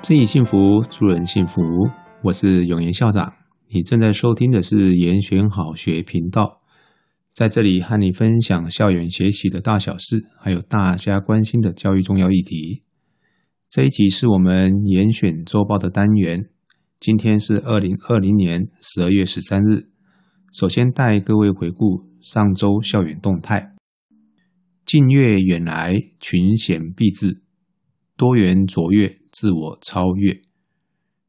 自己幸福，助人幸福。我是永言校长，你正在收听的是延选好学频道，在这里和你分享校园学习的大小事，还有大家关心的教育重要议题。这一集是我们严选周报的单元，今天是二零二零年十二月十三日。首先带各位回顾上周校园动态。近月远来，群贤毕至；多元卓越，自我超越。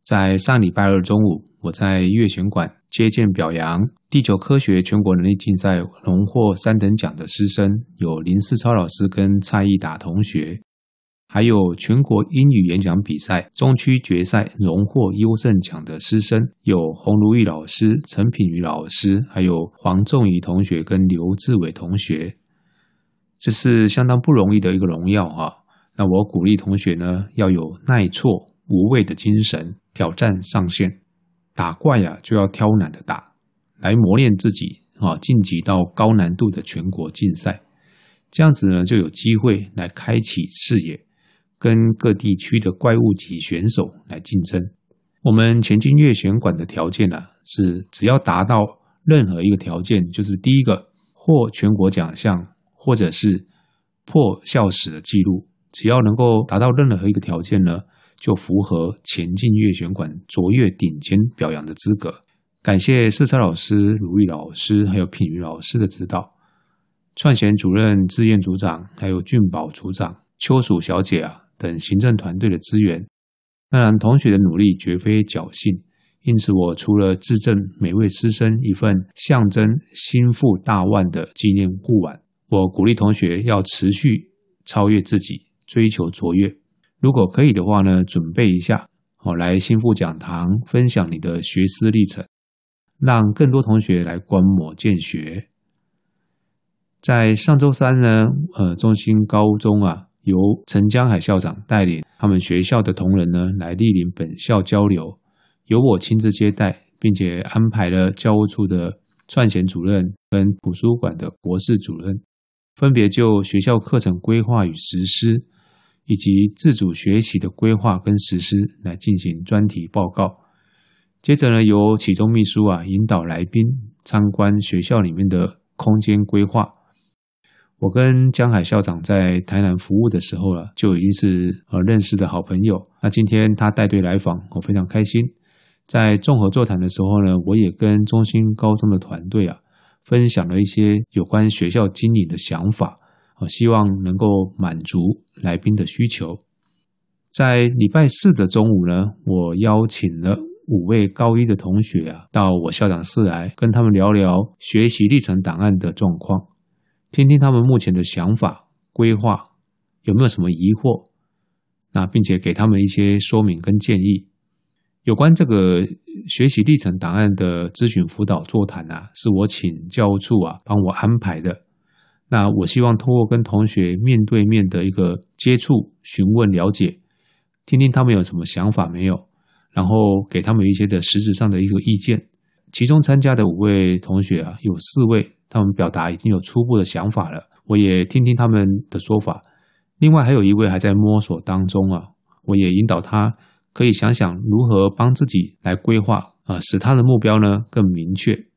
在上礼拜二中午，我在悦选馆接见表扬地球科学全国能力竞赛荣获三等奖的师生，有林世超老师跟蔡义达同学，还有全国英语演讲比赛中区决赛荣获优胜奖的师生，有洪如玉老师、陈品瑜老师，还有黄仲仪同学跟刘志伟同学。这是相当不容易的一个荣耀哈。那我鼓励同学呢，要有耐挫无畏的精神，挑战上限。打怪呀，就要挑难的打，来磨练自己啊，晋级到高难度的全国竞赛。这样子呢，就有机会来开启视野，跟各地区的怪物级选手来竞争。我们前进悦选馆的条件呢，是只要达到任何一个条件，就是第一个获全国奖项。或者是破校史的记录，只要能够达到任何一个条件呢，就符合前进悦选馆卓越顶尖表扬的资格。感谢色彩老师、如意老师还有品瑜老师的指导，创贤主任、志愿组长还有俊宝组长、邱淑小姐啊等行政团队的支援。当然，同学的努力绝非侥幸，因此我除了致赠每位师生一份象征心腹大腕的纪念护腕。我鼓励同学要持续超越自己，追求卓越。如果可以的话呢，准备一下，好来心腹讲堂分享你的学思历程，让更多同学来观摩见学。在上周三呢，呃，中心高中啊，由陈江海校长带领他们学校的同仁呢，来莅临本校交流，由我亲自接待，并且安排了教务处的创贤主任跟图书馆的国事主任。分别就学校课程规划与实施，以及自主学习的规划跟实施来进行专题报告。接着呢，由启中秘书啊引导来宾参观学校里面的空间规划。我跟江海校长在台南服务的时候啊，就已经是呃认识的好朋友。那今天他带队来访，我非常开心。在综合座谈的时候呢，我也跟中兴高中的团队啊。分享了一些有关学校经营的想法，我，希望能够满足来宾的需求。在礼拜四的中午呢，我邀请了五位高一的同学啊，到我校长室来，跟他们聊聊学习历程档案的状况，听听他们目前的想法、规划，有没有什么疑惑，那并且给他们一些说明跟建议。有关这个学习历程档案的咨询辅导座谈啊，是我请教务处啊帮我安排的。那我希望通过跟同学面对面的一个接触、询问、了解，听听他们有什么想法没有，然后给他们一些的实质上的一个意见。其中参加的五位同学啊，有四位他们表达已经有初步的想法了，我也听听他们的说法。另外还有一位还在摸索当中啊，我也引导他。可以想想如何帮自己来规划啊，使他的目标呢更明确。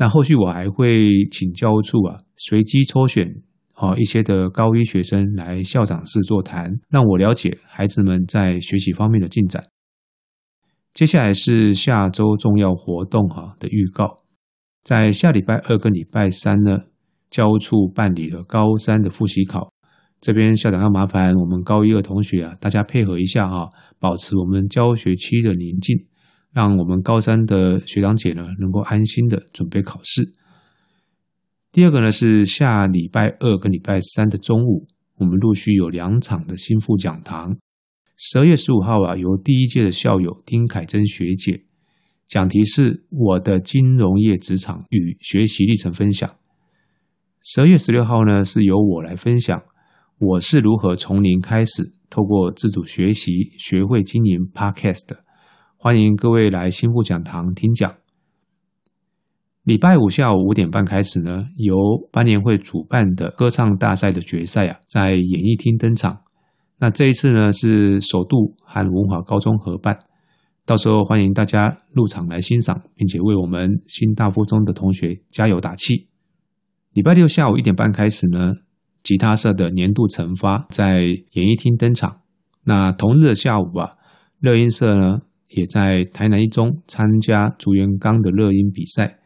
那后续我还会请教务处啊，随机抽选啊一些的高一学生来校长室座谈，让我了解孩子们在学习方面的进展。接下来是下周重要活动哈的预告，在下礼拜二跟礼拜三呢，教务处办理了高三的复习考。这边校长要麻烦我们高一的同学啊，大家配合一下哈，保持我们教学期的宁静，让我们高三的学长姐呢能够安心的准备考试。第二个呢是下礼拜二跟礼拜三的中午，我们陆续有两场的心腹讲堂。十二月十五号啊，由第一届的校友丁凯珍学姐，讲题是我的金融业职场与学习历程分享。十二月十六号呢，是由我来分享。我是如何从零开始，透过自主学习学会经营 Podcast 的？欢迎各位来心腹讲堂听讲。礼拜五下午五点半开始呢，由班联会主办的歌唱大赛的决赛啊，在演艺厅登场。那这一次呢是首度和文华高中合办，到时候欢迎大家入场来欣赏，并且为我们新大附中的同学加油打气。礼拜六下午一点半开始呢，吉他社的年度成发在演艺厅登场。那同日的下午啊，乐音社呢也在台南一中参加竹元刚的乐音比赛。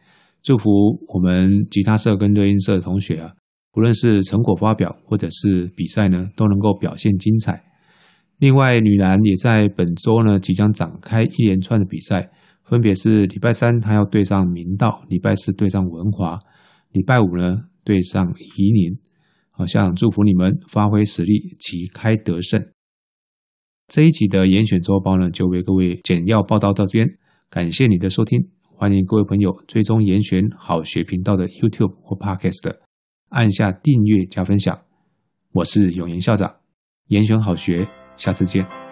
祝福我们吉他社跟乐音社的同学啊，不论是成果发表或者是比赛呢，都能够表现精彩。另外，女篮也在本周呢即将展开一连串的比赛，分别是礼拜三她要对上明道，礼拜四对上文华，礼拜五呢对上宜宁。好，校长祝福你们发挥实力，旗开得胜。这一集的严选周报呢，就为各位简要报道到这边，感谢你的收听。欢迎各位朋友追踪严选好学频道的 YouTube 或 Podcast，按下订阅加分享。我是永言校长，严选好学，下次见。